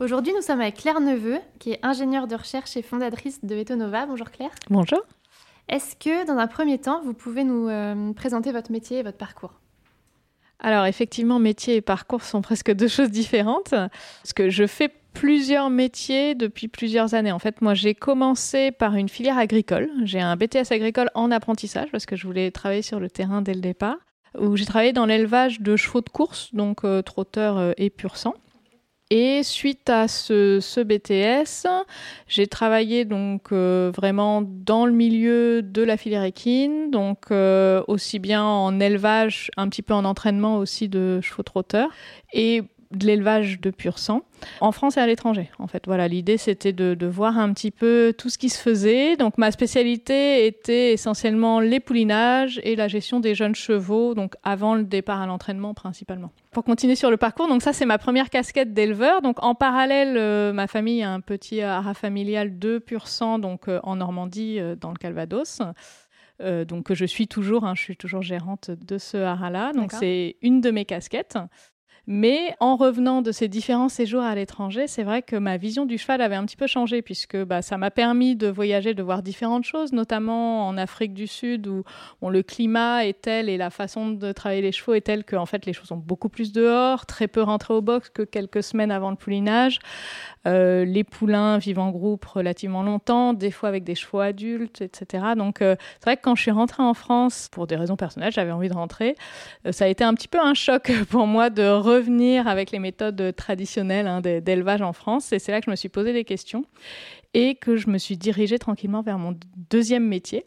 Aujourd'hui, nous sommes avec Claire Neveu, qui est ingénieure de recherche et fondatrice de Etonova. Bonjour Claire. Bonjour. Est-ce que, dans un premier temps, vous pouvez nous euh, présenter votre métier et votre parcours? Alors, effectivement, métier et parcours sont presque deux choses différentes. Parce que je fais plusieurs métiers depuis plusieurs années. En fait, moi, j'ai commencé par une filière agricole. J'ai un BTS agricole en apprentissage parce que je voulais travailler sur le terrain dès le départ. Où j'ai travaillé dans l'élevage de chevaux de course, donc euh, trotteurs euh, et pur sang. Et suite à ce, ce BTS, j'ai travaillé donc euh, vraiment dans le milieu de la filière équine, donc euh, aussi bien en élevage, un petit peu en entraînement aussi de chevaux trotteurs, et de l'élevage de pur sang en France et à l'étranger. En fait, voilà, l'idée c'était de, de, voir un petit peu tout ce qui se faisait. Donc ma spécialité était essentiellement les poulinages et la gestion des jeunes chevaux, donc avant le départ à l'entraînement principalement. Pour continuer sur le parcours, donc ça c'est ma première casquette d'éleveur. Donc en parallèle, euh, ma famille a un petit haras familial de pur sang, donc euh, en Normandie, euh, dans le Calvados. Donc je suis toujours, hein, je suis toujours gérante de ce haras-là. Donc c'est une de mes casquettes. Mais en revenant de ces différents séjours à l'étranger, c'est vrai que ma vision du cheval avait un petit peu changé puisque bah, ça m'a permis de voyager, de voir différentes choses, notamment en Afrique du Sud où le climat est tel et la façon de travailler les chevaux est telle que en fait les chevaux sont beaucoup plus dehors, très peu rentrés au box que quelques semaines avant le poulinage. Euh, les poulains vivent en groupe relativement longtemps, des fois avec des chevaux adultes, etc. Donc euh, c'est vrai que quand je suis rentrée en France, pour des raisons personnelles, j'avais envie de rentrer. Euh, ça a été un petit peu un choc pour moi de revenir avec les méthodes traditionnelles hein, d'élevage en France. Et c'est là que je me suis posé des questions et que je me suis dirigée tranquillement vers mon deuxième métier.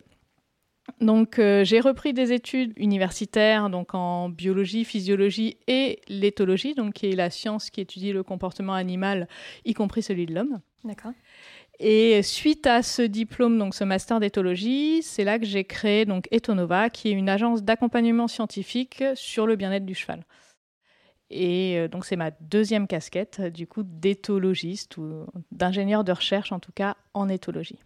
Donc euh, j'ai repris des études universitaires donc en biologie, physiologie et l'éthologie, donc qui est la science qui étudie le comportement animal, y compris celui de l'homme. D'accord. Et suite à ce diplôme, donc ce master d'éthologie, c'est là que j'ai créé donc Etonova, qui est une agence d'accompagnement scientifique sur le bien-être du cheval. Et euh, donc c'est ma deuxième casquette, du coup, d'éthologiste ou d'ingénieur de recherche, en tout cas en éthologie.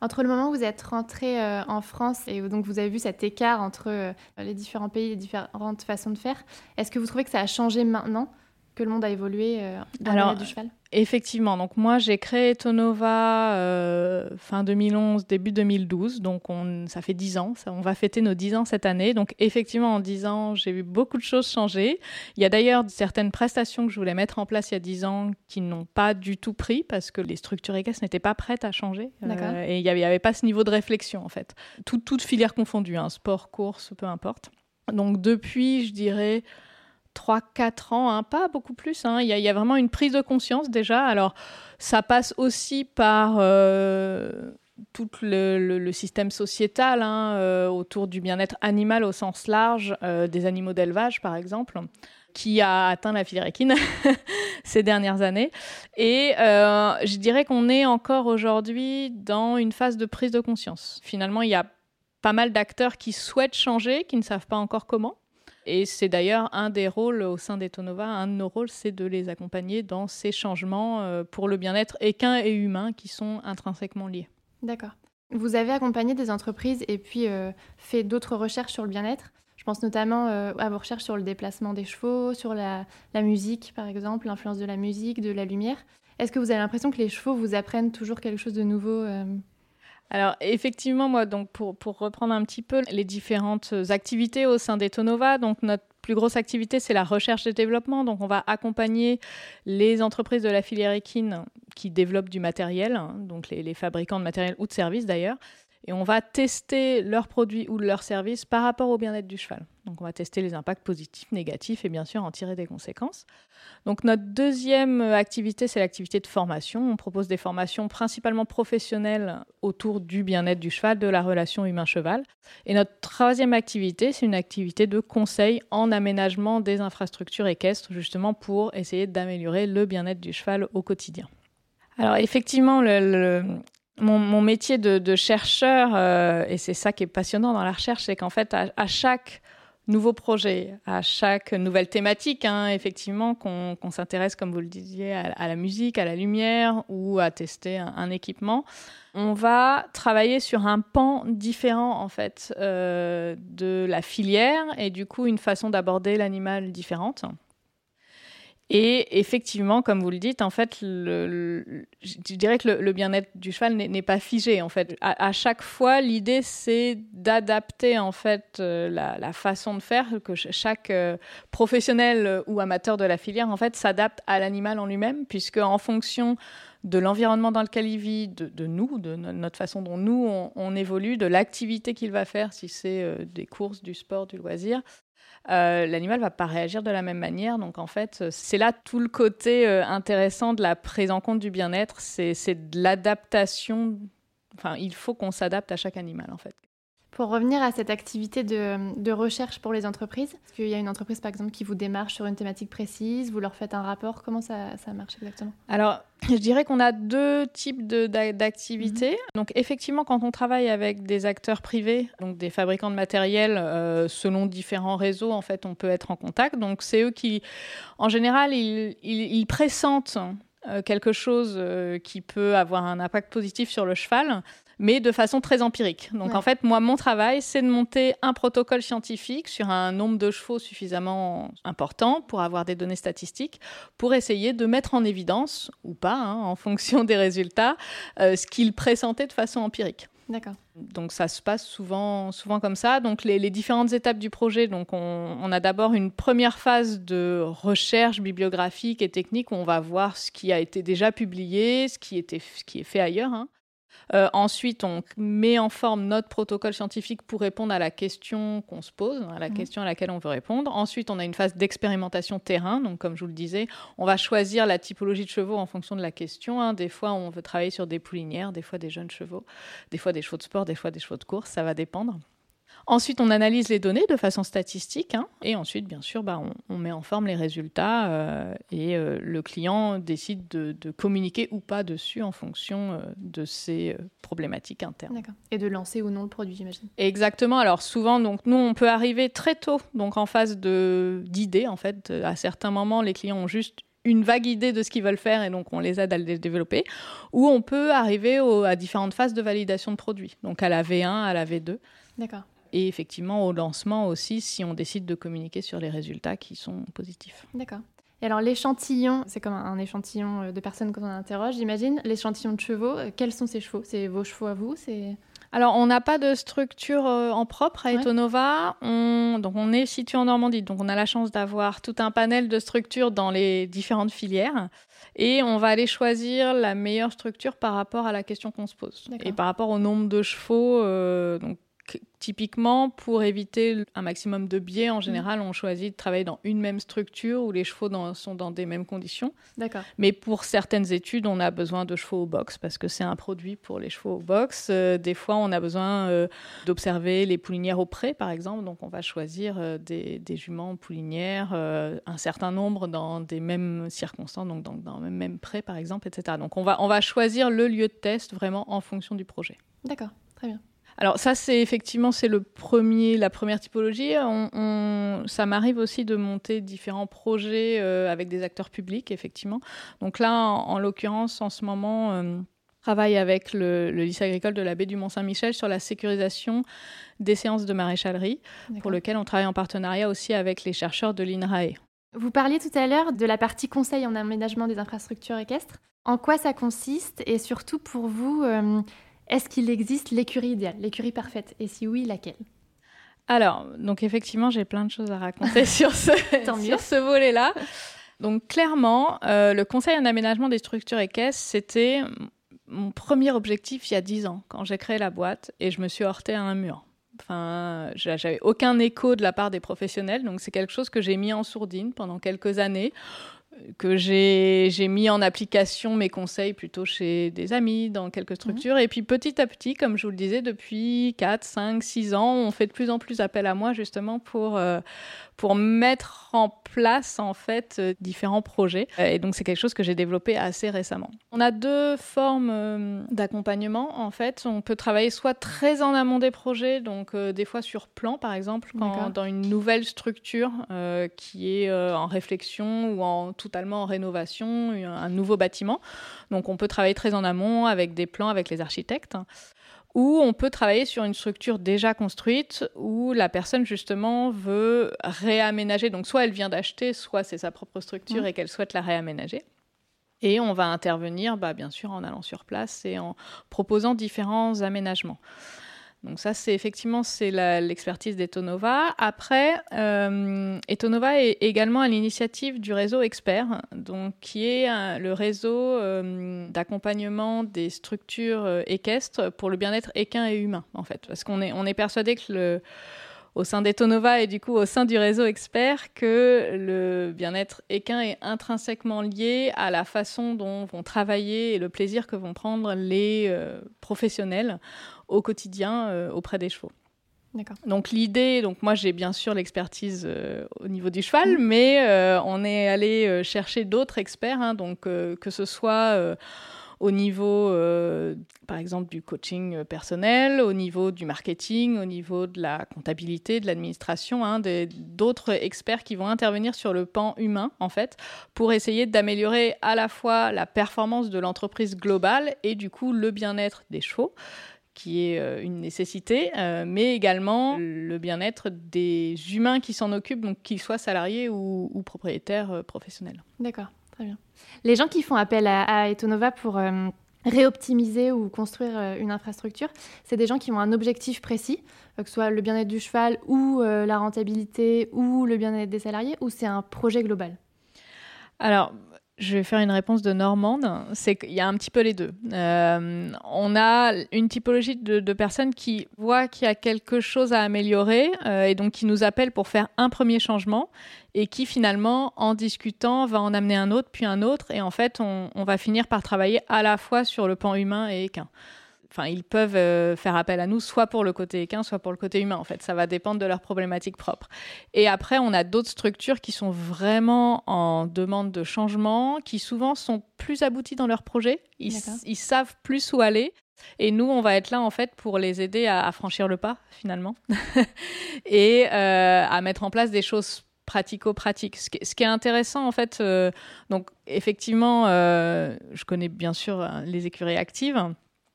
Entre le moment où vous êtes rentré euh, en France et donc vous avez vu cet écart entre euh, les différents pays, les différentes façons de faire, est-ce que vous trouvez que ça a changé maintenant que le monde a évolué dans Alors, le du cheval? Effectivement, donc moi j'ai créé Tonova euh, fin 2011, début 2012, donc on, ça fait 10 ans, ça, on va fêter nos 10 ans cette année. Donc effectivement en 10 ans j'ai vu beaucoup de choses changer. Il y a d'ailleurs certaines prestations que je voulais mettre en place il y a 10 ans qui n'ont pas du tout pris parce que les structures équestres n'étaient pas prêtes à changer euh, et il n'y avait, avait, pas ce niveau de réflexion en fait. Tout, toute filière confondue, hein, sport, course, peu importe. Donc depuis je dirais 3-4 ans, hein, pas beaucoup plus. Hein. Il, y a, vraiment une prise de conscience déjà. Alors, ça passe aussi par euh, tout le, système sociétal hein, euh, autour du bien-être animal au sens large, euh, des animaux d'élevage par exemple qui a atteint la filière équine ces dernières années. Et je dirais qu'on est encore aujourd'hui dans une phase de prise de conscience. Finalement, il y a pas mal d'acteurs qui souhaitent changer, qui ne savent pas encore comment. Et c'est d'ailleurs un des rôles au sein d'Etonova, un de nos rôles, c'est de les accompagner dans ces changements euh, pour le bien-être équin et humain qui sont intrinsèquement liés. D'accord. Vous avez accompagné des entreprises et puis euh, fait d'autres recherches sur le bien-être. Je pense notamment euh, à vos recherches sur le déplacement des chevaux, sur la, musique par exemple, l'influence de la musique, de la lumière. Est-ce que vous avez l'impression que les chevaux vous apprennent toujours quelque chose de nouveau. Alors effectivement, moi, donc pour, reprendre un petit peu les différentes activités au sein d'Etonova, donc notre plus grosse activité, c'est la recherche et développement. Donc on va accompagner les entreprises de la filière équine qui développent du matériel, hein, donc les, fabricants de matériel ou de services d'ailleurs. Et on va tester leurs produits ou leurs services par rapport au bien-être du cheval. Donc on va tester les impacts positifs, négatifs et bien sûr en tirer des conséquences. Donc notre deuxième activité, c'est l'activité de formation. On propose des formations principalement professionnelles autour du bien-être du cheval, de la relation humain-cheval. Et notre troisième activité, c'est une activité de conseil en aménagement des infrastructures équestres, justement pour essayer d'améliorer le bien-être du cheval au quotidien. Alors effectivement, le, mon, métier de, chercheur, euh, et c'est ça qui est passionnant dans la recherche, c'est qu'en fait, à, chaque nouveau projet, à chaque nouvelle thématique, hein, effectivement, qu'on s'intéresse, comme vous le disiez, à, la musique, à la lumière ou à tester un, équipement, on va travailler sur un pan différent, en fait, euh, de la filière et du coup, une façon d'aborder l'animal différente. Et effectivement, comme vous le dites, en fait, je dirais que le, bien-être du cheval n'est pas figé. En fait, à, chaque fois, l'idée c'est d'adapter en fait euh, la, façon de faire, que chaque euh, professionnel ou amateur de la filière en fait s'adapte à l'animal en lui-même, puisque en fonction de l'environnement dans lequel il vit, de, nous, de notre façon dont nous on, évolue, de l'activité qu'il va faire, si c'est euh, des courses, du sport, du loisir, euh, l'animal va pas réagir de la même manière. Donc en fait, c'est là tout le côté euh, intéressant de la prise en compte du bien-être, c'est de l'adaptation. Enfin, il faut qu'on s'adapte à chaque animal en fait. Pour revenir à cette activité de, recherche pour les entreprises, est-ce qu'il y a une entreprise par exemple qui vous démarche sur une thématique précise, vous leur faites un rapport, comment ça, marche exactement? Alors, je dirais qu'on a deux types d'activités. Mhm. Donc effectivement, quand on travaille avec des acteurs privés, donc des fabricants de matériel, euh, selon différents réseaux, en fait, on peut être en contact. Donc c'est eux qui, en général, ils, pressentent euh, quelque chose euh, qui peut avoir un impact positif sur le cheval mais de façon très empirique. Donc en fait, moi, mon travail, c'est de monter un protocole scientifique sur un nombre de chevaux suffisamment important pour avoir des données statistiques, pour essayer de mettre en évidence, ou pas, hein, en fonction des résultats, euh, ce qu'il pressentait de façon empirique. D'accord. Donc ça se passe souvent, souvent comme ça. Donc les, différentes étapes du projet, donc on, on a d'abord une première phase de recherche bibliographique et technique où on va voir ce qui a été déjà publié, ce qui, était, ce qui est fait ailleurs. Hein. Euh, ensuite, on met en forme notre protocole scientifique pour répondre à la question qu'on se pose, à la mhm. question à laquelle on veut répondre. Ensuite, on a une phase d'expérimentation terrain. Donc, comme je vous le disais, on va choisir la typologie de chevaux en fonction de la question. Hein. Des fois, on veut travailler sur des poulinières, des fois des jeunes chevaux, des fois des chevaux de sport, des fois des chevaux de course. Ça va dépendre. Ensuite, on analyse les données de façon statistique hein, et ensuite, bien sûr, bah, on, met en forme les résultats euh, et euh, le client décide de, communiquer ou pas dessus en fonction euh, de ses problématiques internes. D'accord. Et de lancer ou non le produit, j'imagine. Exactement. Alors souvent, donc nous, on peut arriver très tôt, donc en phase d'idées. En fait, à certains moments, les clients ont juste une vague idée de ce qu'ils veulent faire et donc on les aide à le développer, ou on peut arriver à différentes phases de validation de produits, donc à la V1, à la V2. D'accord et effectivement au lancement aussi si on décide de communiquer sur les résultats qui sont positifs. D'accord. Et alors l'échantillon, c'est comme un échantillon euh, de personnes qu'on interroge, j'imagine. L'échantillon de chevaux, euh, quels sont ces chevaux? C'est vos chevaux à vous? C'est alors, on n'a pas de structure euh, en propre à Etonova. On, donc, on est situé en Normandie. Donc, on a la chance d'avoir tout un panel de structures dans les différentes filières. Et on va aller choisir la meilleure structure par rapport à la question qu'on se pose. Et par rapport au nombre de chevaux. donc, typiquement, pour éviter un maximum de biais, en général, on choisit de travailler dans une même structure où les chevaux sont dans des mêmes conditions. D'accord. Mais pour certaines études, on a besoin de chevaux au box parce que c'est un produit pour les chevaux au box. Euh, des fois, on a besoin euh, d'observer les poulinières au pré, par exemple. Donc, on va choisir euh, des, juments poulinières, un certain nombre dans des mêmes circonstances, donc dans, dans le même pré, par exemple, etc. Donc, on va, on va choisir le lieu de test vraiment en fonction du projet. D'accord, très bien. Alors ça, c'est effectivement c'est le premier, la première typologie. ça m'arrive aussi de monter différents projets euh, avec des acteurs publics, effectivement. Donc là, en, l'occurrence, en ce moment, euh, travaille avec le, lycée agricole de la baie du Mont-Saint-Michel sur la sécurisation des séances de maréchalerie, pour lequel on travaille en partenariat aussi avec les chercheurs de l'INRAE. Vous parliez tout à l'heure de la partie conseil en aménagement des infrastructures équestres. En quoi ça consiste? Et surtout pour vous, euh, est-ce qu'il existe l'écurie idéale, l'écurie parfaite? Et si oui, laquelle? Alors, donc effectivement, j'ai plein de choses à raconter sur ce, sur ce volet-là. Donc clairement, euh, le conseil en aménagement des structures équestres, c'était mon premier objectif il y a 10 ans, quand j'ai créé la boîte et je me suis heurtée à un mur. Enfin, j'avais aucun écho de la part des professionnels, donc c'est quelque chose que j'ai mis en sourdine pendant quelques années que j'ai mis en application mes conseils plutôt chez des amis, dans quelques mhm. structures. Et puis petit à petit, comme je vous le disais, depuis 4, 5, 6 ans, on fait de plus en plus appel à moi justement pour, euh, pour mettre en place en fait euh, différents projets. Euh, et donc c'est quelque chose que j'ai développé assez récemment. On a deux formes d'accompagnement en fait. On peut travailler soit très en amont des projets, donc des fois sur plan par exemple, quand, dans une nouvelle structure qui est en réflexion ou en totalement en rénovation, un nouveau bâtiment. Donc on peut travailler très en amont avec des plans, avec les architectes. Ou on peut travailler sur une structure déjà construite où la personne justement veut réaménager. Donc soit elle vient d'acheter, soit c'est sa propre structure mmh. et qu'elle souhaite la réaménager. Et on va intervenir, bah, bien sûr, en allant sur place et en proposant différents aménagements. Donc ça, c'est effectivement c'est l'expertise d'Etonova. Après, euh, Etonova est également à l'initiative du réseau Expert, donc qui est le réseau euh, d'accompagnement des structures euh, équestres pour le bien-être équin et humain, en fait, parce qu'on est on est persuadé que le au sein d'Etonova et du coup au sein du réseau expert que le bien-être équin est intrinsèquement lié à la façon dont vont travailler et le plaisir que vont prendre les professionnels au quotidien euh, auprès des chevaux. Donc l'idée, donc moi j'ai bien sûr l'expertise euh, au niveau du cheval, mm. mais euh, on est allé chercher d'autres experts, hein, donc que ce soit au niveau, par exemple, du coaching personnel, au niveau du marketing, au niveau de la comptabilité, de l'administration, hein, d'autres experts qui vont intervenir sur le pan humain, en fait, pour essayer d'améliorer à la fois la performance de l'entreprise globale et du coup le bien-être des chevaux qui est euh, une nécessité, euh, mais également le bien-être des humains qui s'en occupent, donc qu'ils soient salariés ou, propriétaires euh, professionnels. D'accord, très bien. Les gens qui font appel à, Etonova pour réoptimiser ou construire une infrastructure, c'est des gens qui ont un objectif précis, que ce soit le bien-être du cheval ou la rentabilité ou le bien-être des salariés, ou c'est un projet global? Alors, je vais faire une réponse de Normande. C'est qu'il y a un petit peu les deux. Euh, on a une typologie de, personnes qui voient qu'il y a quelque chose à améliorer euh, et donc qui nous appellent pour faire un premier changement et qui finalement, en discutant, va en amener un autre, puis un autre. Et en fait, on, on va finir par travailler à la fois sur le pan humain et équin enfin, ils peuvent euh, faire appel à nous soit pour le côté équin, soit pour le côté humain. En fait, ça va dépendre de leurs problématiques propres. Et après, on a d'autres structures qui sont vraiment en demande de changement, qui souvent sont plus abouties dans leur projet. Ils, savent plus où aller. Et nous, on va être là en fait pour les aider à, franchir le pas finalement et euh, à mettre en place des choses pratico-pratiques. Ce, qui est intéressant en fait, euh, donc effectivement, je connais bien sûr les écuries actives.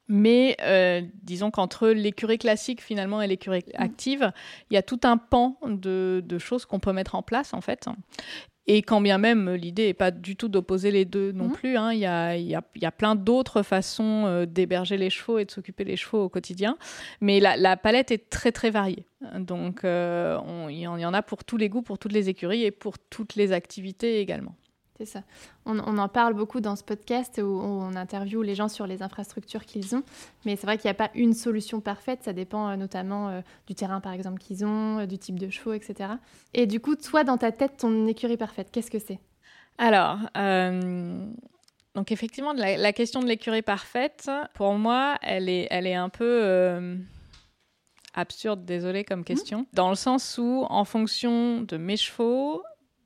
Mais euh, disons qu'entre l'écurie classique finalement et l'écurie mm. active, il y a tout un pan de, choses qu'on peut mettre en place en fait. Et quand bien même l'idée n'est pas du tout d'opposer les deux non mm. plus, hein, il y, a, y, a, y, a, plein d'autres façons euh, d'héberger les chevaux et de s'occuper des chevaux au quotidien. Mais la, la, palette est très très variée. Donc euh, il y en a pour tous les goûts, pour toutes les écuries et pour toutes les activités également. C'est ça. On, en parle beaucoup dans ce podcast où on interviewe les gens sur les infrastructures qu'ils ont. Mais c'est vrai qu'il n'y a pas une solution parfaite. Ça dépend euh, notamment euh, du terrain, par exemple, qu'ils ont, euh, du type de chevaux, etc. Et du coup, toi, dans ta tête, ton écurie parfaite, qu'est-ce que c'est? Alors, donc effectivement, la, question de l'écurie parfaite, pour moi, elle est, elle est un peu absurde, désolé comme mmh. question, dans le sens où, en fonction de mes chevaux,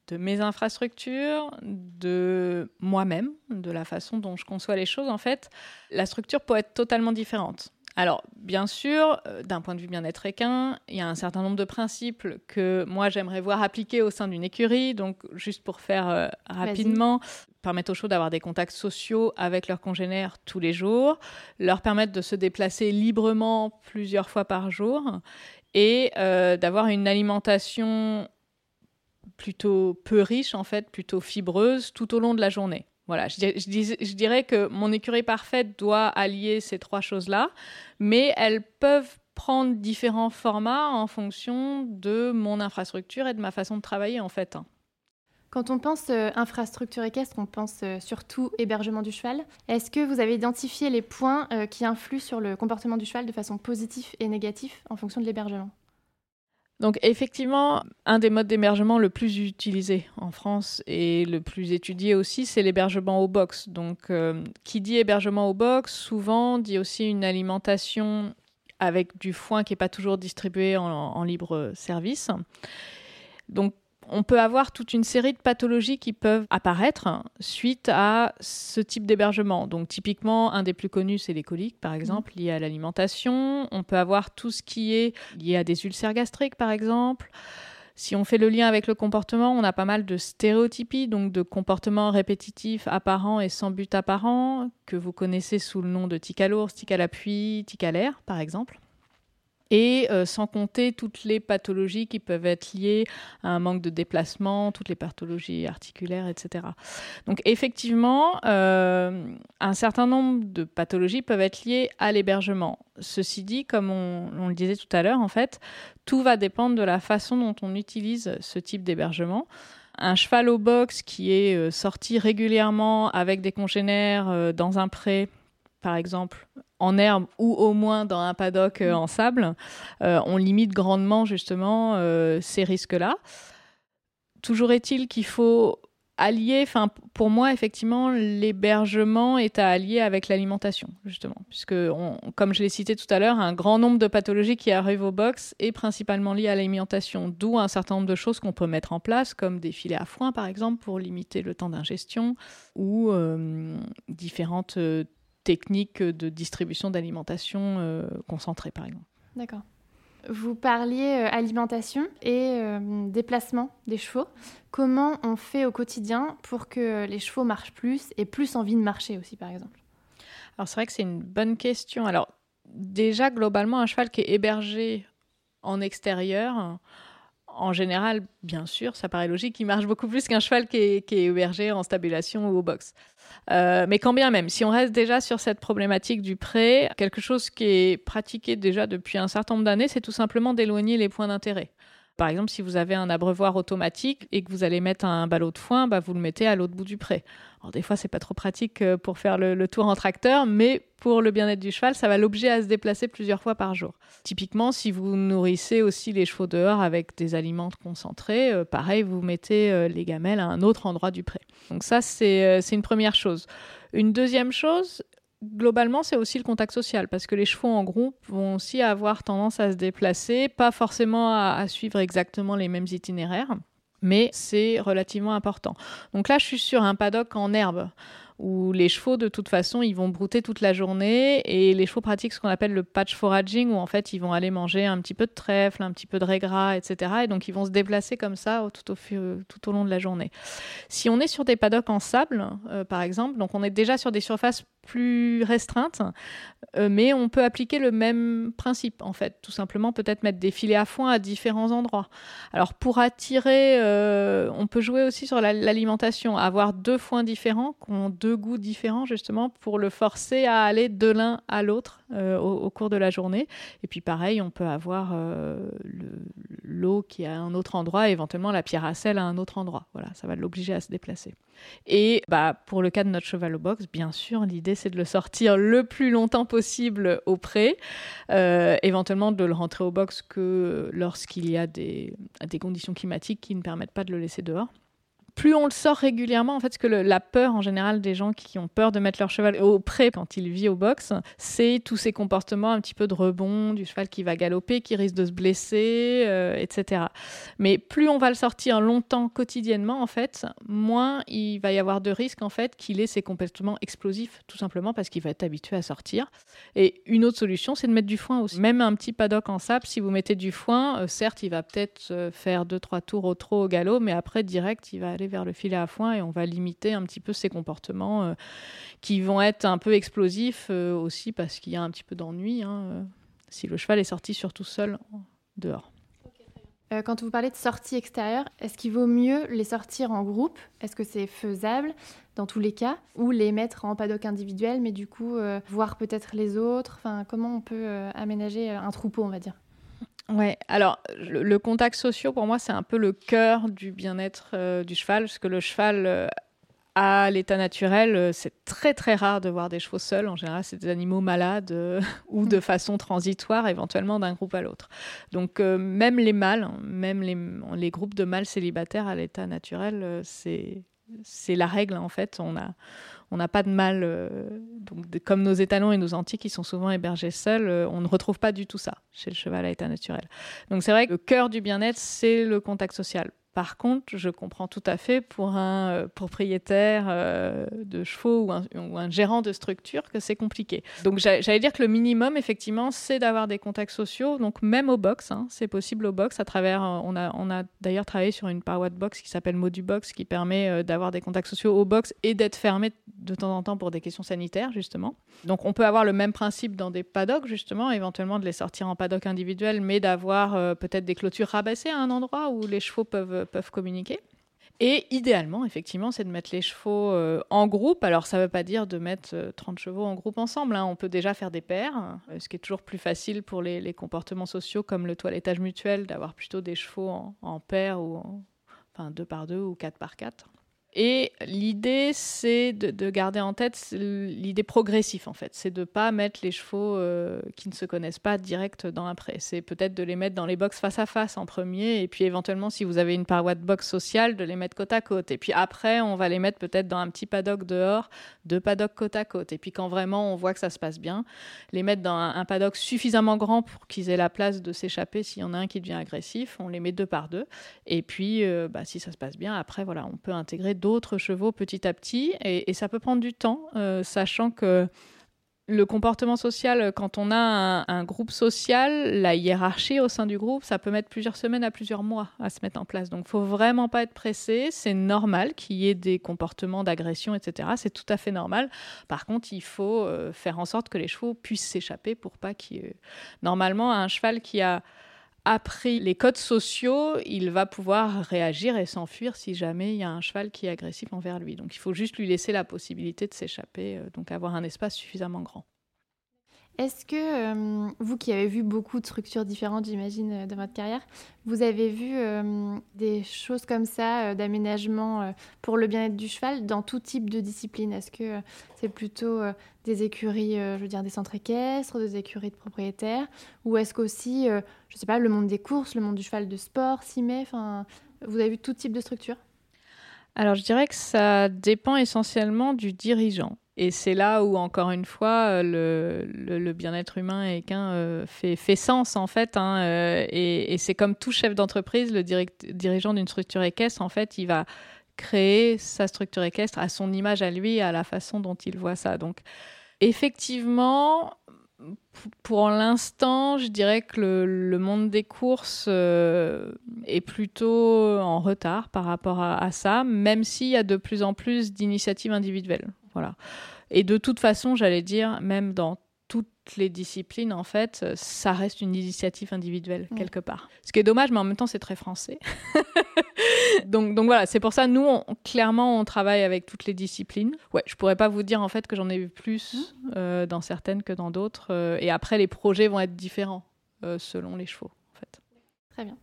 de mes infrastructures, de moi-même, de la façon dont je conçois les choses, en fait, la structure peut être totalement différente. Alors, bien sûr, euh, d'un point de vue bien-être équin, il y a un certain nombre de principes que moi j'aimerais voir appliqués au sein d'une écurie. Donc, juste pour faire euh, rapidement, permettre aux chevaux d'avoir des contacts sociaux avec leurs congénères tous les jours, leur permettre de se déplacer librement plusieurs fois par jour et euh, d'avoir une alimentation plutôt peu riche, en fait, plutôt fibreuse tout au long de la journée. Voilà, je, dirais que mon écurie parfaite doit allier ces trois choses-là, mais elles peuvent prendre différents formats en fonction de mon infrastructure et de ma façon de travailler, en fait. Quand on pense euh, infrastructure équestre, on pense euh, surtout hébergement du cheval. Est-ce que vous avez identifié les points euh, qui influent sur le comportement du cheval de façon positive et négative en fonction de l'hébergement? Donc effectivement, un des modes d'hébergement le plus utilisé en France et le plus étudié aussi, c'est l'hébergement au box. Donc qui dit hébergement au box, souvent dit aussi une alimentation avec du foin qui n'est pas toujours distribué en, en libre service. Donc on peut avoir toute une série de pathologies qui peuvent apparaître suite à ce type d'hébergement. Donc typiquement, un des plus connus, c'est les coliques, par exemple, liés à l'alimentation. On peut avoir tout ce qui est lié à des ulcères gastriques, par exemple. Si on fait le lien avec le comportement, on a pas mal de stéréotypies, donc de comportements répétitifs, apparents et sans but apparent, que vous connaissez sous le nom de tic à l'ours, tic à l'appui, tic à l'air, par exemple et euh, sans compter toutes les pathologies qui peuvent être liées à un manque de déplacement, toutes les pathologies articulaires, etc. Donc effectivement, euh, un certain nombre de pathologies peuvent être liées à l'hébergement. Ceci dit, comme on, on, le disait tout à l'heure, en fait, tout va dépendre de la façon dont on utilise ce type d'hébergement un cheval au box qui est euh, sorti régulièrement avec des congénères dans un pré, par exemple, en herbe ou au moins dans un paddock euh, en sable, euh, on limite grandement justement euh, ces risques-là. Toujours est-il qu'il faut allier, enfin pour moi effectivement l'hébergement est à allier avec l'alimentation justement, puisque comme je l'ai cité tout à l'heure, un grand nombre de pathologies qui arrivent au box est principalement lié à l'alimentation, d'où un certain nombre de choses qu'on peut mettre en place, comme des filets à foin par exemple pour limiter le temps d'ingestion, ou différentes techniques de distribution d'alimentation euh, concentrée, par exemple. D'accord. Vous parliez euh, alimentation et euh, déplacement des chevaux. Comment on fait au quotidien pour que les chevaux marchent plus et plus envie de marcher aussi, par exemple? Alors c'est vrai que c'est une bonne question. Alors déjà, globalement, un cheval qui est hébergé en extérieur, en général, bien sûr, ça paraît logique, il marche beaucoup plus qu'un cheval qui est, hébergé en stabulation ou au box. Euh, mais quand bien même, si on reste déjà sur cette problématique du prêt, quelque chose qui est pratiqué déjà depuis un certain nombre d'années, c'est tout simplement d'éloigner les points d'intérêt. Par exemple, si vous avez un abreuvoir automatique et que vous allez mettre un ballot de foin, bah, vous le mettez à l'autre bout du pré. Alors des fois, c'est pas trop pratique euh, pour faire le, tour en tracteur, mais pour le bien-être du cheval, ça va l'obliger à se déplacer plusieurs fois par jour. Typiquement, si vous nourrissez aussi les chevaux dehors avec des aliments concentrés, euh, pareil, vous mettez euh, les gamelles à un autre endroit du pré. Donc ça, c'est une première chose. Une deuxième chose, globalement, c'est aussi le contact social, parce que les chevaux en groupe vont aussi avoir tendance à se déplacer, pas forcément à, suivre exactement les mêmes itinéraires, mais c'est relativement important. Donc là, je suis sur un paddock en herbe où les chevaux, de toute façon, ils vont brouter toute la journée et les chevaux pratiquent ce qu'on appelle le patch foraging, où en fait, ils vont aller manger un petit peu de trèfle, un petit peu de régras, etc. Et donc, ils vont se déplacer comme ça tout au, tout au long de la journée. Si on est sur des paddocks en sable, euh, par exemple, donc on est déjà sur des surfaces plus restreintes, euh, mais on peut appliquer le même principe, en fait. Tout simplement, peut-être mettre des filets à foin à différents endroits. Alors, pour attirer, euh, on peut jouer aussi sur l'alimentation, avoir deux foins différents, qui ont deux goûts différents, justement, pour le forcer à aller de l'un à l'autre euh, au, cours de la journée. Et puis, pareil, on peut avoir l'eau qui est à un autre endroit, éventuellement la pierre à sel à un autre endroit. Voilà, ça va l'obliger à se déplacer. Et bah, pour le cas de notre cheval au box, bien sûr, l'idée c'est de le sortir le plus longtemps possible au pré, euh, éventuellement de le rentrer au box que lorsqu'il y a des, des conditions climatiques qui ne permettent pas de le laisser dehors plus on le sort régulièrement, en fait, ce que la peur en général des gens qui ont peur de mettre leur cheval au pré quand il vit au box, c'est tous ces comportements un petit peu de rebond, du cheval qui va galoper, qui risque de se blesser, euh, etc. Mais plus on va le sortir longtemps, quotidiennement, en fait, moins il va y avoir de risques en fait qu'il ait ces comportements explosifs, tout simplement parce qu'il va être habitué à sortir. Et une autre solution, c'est de mettre du foin aussi. Même un petit paddock en sable, si vous mettez du foin, euh, certes, il va peut-être euh, faire deux trois tours au trot au galop, mais après direct, il va aller vers le filet à foin et on va limiter un petit peu ces comportements euh, qui vont être un peu explosifs euh, aussi parce qu'il y a un petit peu d'ennui hein, euh, si le cheval est sorti surtout seul dehors. Quand vous parlez de sorties extérieures, est-ce qu'il vaut mieux les sortir en groupe? Est-ce que c'est faisable dans tous les cas? Ou les mettre en paddock individuel, mais du coup, voir peut-être les autres? Enfin, Comment on peut aménager un troupeau, on va dire? Ouais, alors le, contact social pour moi c'est un peu le cœur du bien-être euh, du cheval, parce que le cheval euh, à l'état naturel, euh, c'est très très rare de voir des chevaux seuls. En général, c'est des animaux malades ou de façon transitoire, éventuellement d'un groupe à l'autre. Donc même les mâles, hein, même les, les, groupes de mâles célibataires à l'état naturel, c'est c'est la règle en fait. On a on n'a pas de mal, euh, comme nos étalons et nos antiques qui sont souvent hébergés seuls, euh, on ne retrouve pas du tout ça chez le cheval à état naturel. Donc c'est vrai que le cœur du bien-être, c'est le contact social. Par contre, je comprends tout à fait pour un euh, propriétaire euh, de chevaux ou un, gérant de structure que c'est compliqué. Donc j'allais dire que le minimum, effectivement, c'est d'avoir des contacts sociaux. Donc même au box, hein, c'est possible au box à travers. Euh, on a, on a d'ailleurs travaillé sur une paroi de box qui s'appelle Modubox, qui permet d'avoir des contacts sociaux au box et d'être fermé de temps en temps pour des questions sanitaires, justement. Donc on peut avoir le même principe dans des paddocks, justement, éventuellement de les sortir en paddock individuel, mais d'avoir peut-être des clôtures rabaissées à un endroit où les chevaux peuvent peuvent communiquer. Et idéalement, effectivement, c'est de mettre les chevaux euh, en groupe. Alors, ça ne veut pas dire de mettre 30 euh, chevaux en groupe ensemble. Hein. On peut déjà faire des paires, euh, ce qui est toujours plus facile pour les, comportements sociaux comme le toilettage mutuel, d'avoir plutôt des chevaux en, en paire ou en, enfin, deux par deux ou quatre par quatre. Et l'idée, c'est de, garder en tête l'idée progressive, en fait. C'est de ne pas mettre les chevaux euh, qui ne se connaissent pas direct dans un pré. C'est peut-être de les mettre dans les box face à face en premier, et puis éventuellement, si vous avez une paroi de box sociale, de les mettre côte à côte. Et puis après, on va les mettre peut-être dans un petit paddock dehors, deux paddocks côte à côte. Et puis quand vraiment on voit que ça se passe bien, les mettre dans un, paddock suffisamment grand pour qu'ils aient la place de s'échapper s'il y en a un qui devient agressif. On les met deux par deux. Et puis, euh, bah, si ça se passe bien, après, voilà, on peut intégrer d'autres chevaux petit à petit et, ça peut prendre du temps, euh, sachant que le comportement social, quand on a un, groupe social, la hiérarchie au sein du groupe, ça peut mettre plusieurs semaines à plusieurs mois à se mettre en place. Donc, faut vraiment pas être pressé. C'est normal qu'il y ait des comportements d'agression, etc. C'est tout à fait normal. Par contre, il faut euh, faire en sorte que les chevaux puissent s'échapper pour pas qu'il. Normalement, un cheval qui a appris les codes sociaux, il va pouvoir réagir et s'enfuir si jamais il y a un cheval qui est agressif envers lui. Donc il faut juste lui laisser la possibilité de s'échapper, euh, donc avoir un espace suffisamment grand. Est-ce que euh, vous qui avez vu beaucoup de structures différentes, j'imagine, euh, dans votre carrière, vous avez vu euh, des choses comme ça, d'aménagement pour le bien-être du cheval dans tout type de discipline? Est-ce que c'est plutôt des écuries, je veux dire des centres équestres, des écuries de propriétaires? Ou est-ce qu'aussi, je ne sais pas, le monde des courses, le monde du cheval de sport s'y met? Vous avez vu tout type de structure alors je dirais que ça dépend essentiellement du dirigeant. Et c'est là où, encore une fois, le, le, bien-être humain euh, fait, sens, en fait. Hein, euh, et, c'est comme tout chef d'entreprise, le dirigeant d'une structure équestre, en fait, il va créer sa structure équestre à son image à lui, à la façon dont il voit ça. Donc, effectivement, pour l'instant, je dirais que le, monde des courses euh, est plutôt en retard par rapport à ça, même s'il y a de plus en plus d'initiatives individuelles. Voilà. Et de toute façon, j'allais dire, même dans toutes les disciplines, en fait, ça reste une initiative individuelle, quelque part. Ce qui est dommage, mais en même temps, c'est très français. donc, donc voilà, c'est pour ça, nous, clairement, on travaille avec toutes les disciplines. Ouais, je pourrais pas vous dire, en fait, que j'en ai vu plus mmh. euh, dans certaines que dans d'autres. Euh, et après, les projets vont être différents euh, selon les chevaux, en fait. Très bien.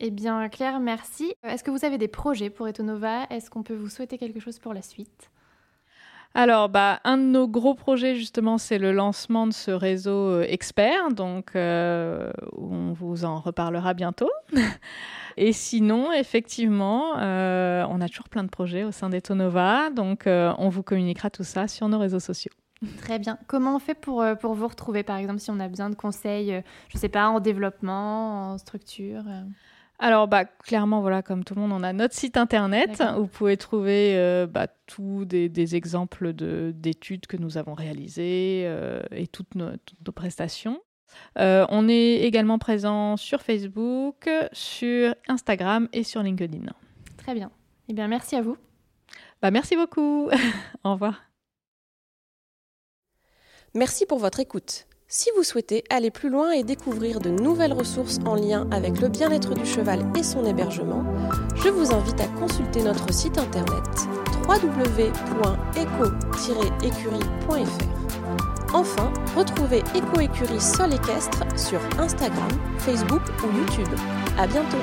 Eh bien, Claire, merci. Est-ce que vous avez des projets pour Etonova? Est-ce qu'on peut vous souhaiter quelque chose pour la suite? Alors, bah, un de nos gros projets, justement, c'est le lancement de ce réseau euh, expert. Donc, euh, on vous en reparlera bientôt. Et sinon, effectivement, euh, on a toujours plein de projets au sein d'Etonova. Donc, on vous communiquera tout ça sur nos réseaux sociaux. Très bien. Comment on fait pour, pour vous retrouver, par exemple, si on a besoin de conseils, je ne sais pas, en développement, en structure alors, bah, clairement, voilà, comme tout le monde, on a notre site internet où vous pouvez trouver euh, bah, tous des, exemples d'études que nous avons réalisées euh, et toutes nos, prestations. Euh, on est également présent sur Facebook, sur Instagram et sur LinkedIn. Très bien. Eh bien, merci à vous. Bah, merci beaucoup. Au revoir. Merci pour votre écoute. Si vous souhaitez aller plus loin et découvrir de nouvelles ressources en lien avec le bien-être du cheval et son hébergement, je vous invite à consulter notre site internet www.eco-écurie.fr. Enfin, retrouvez Eco Écurie Sol Équestre sur Instagram, Facebook ou YouTube. À bientôt!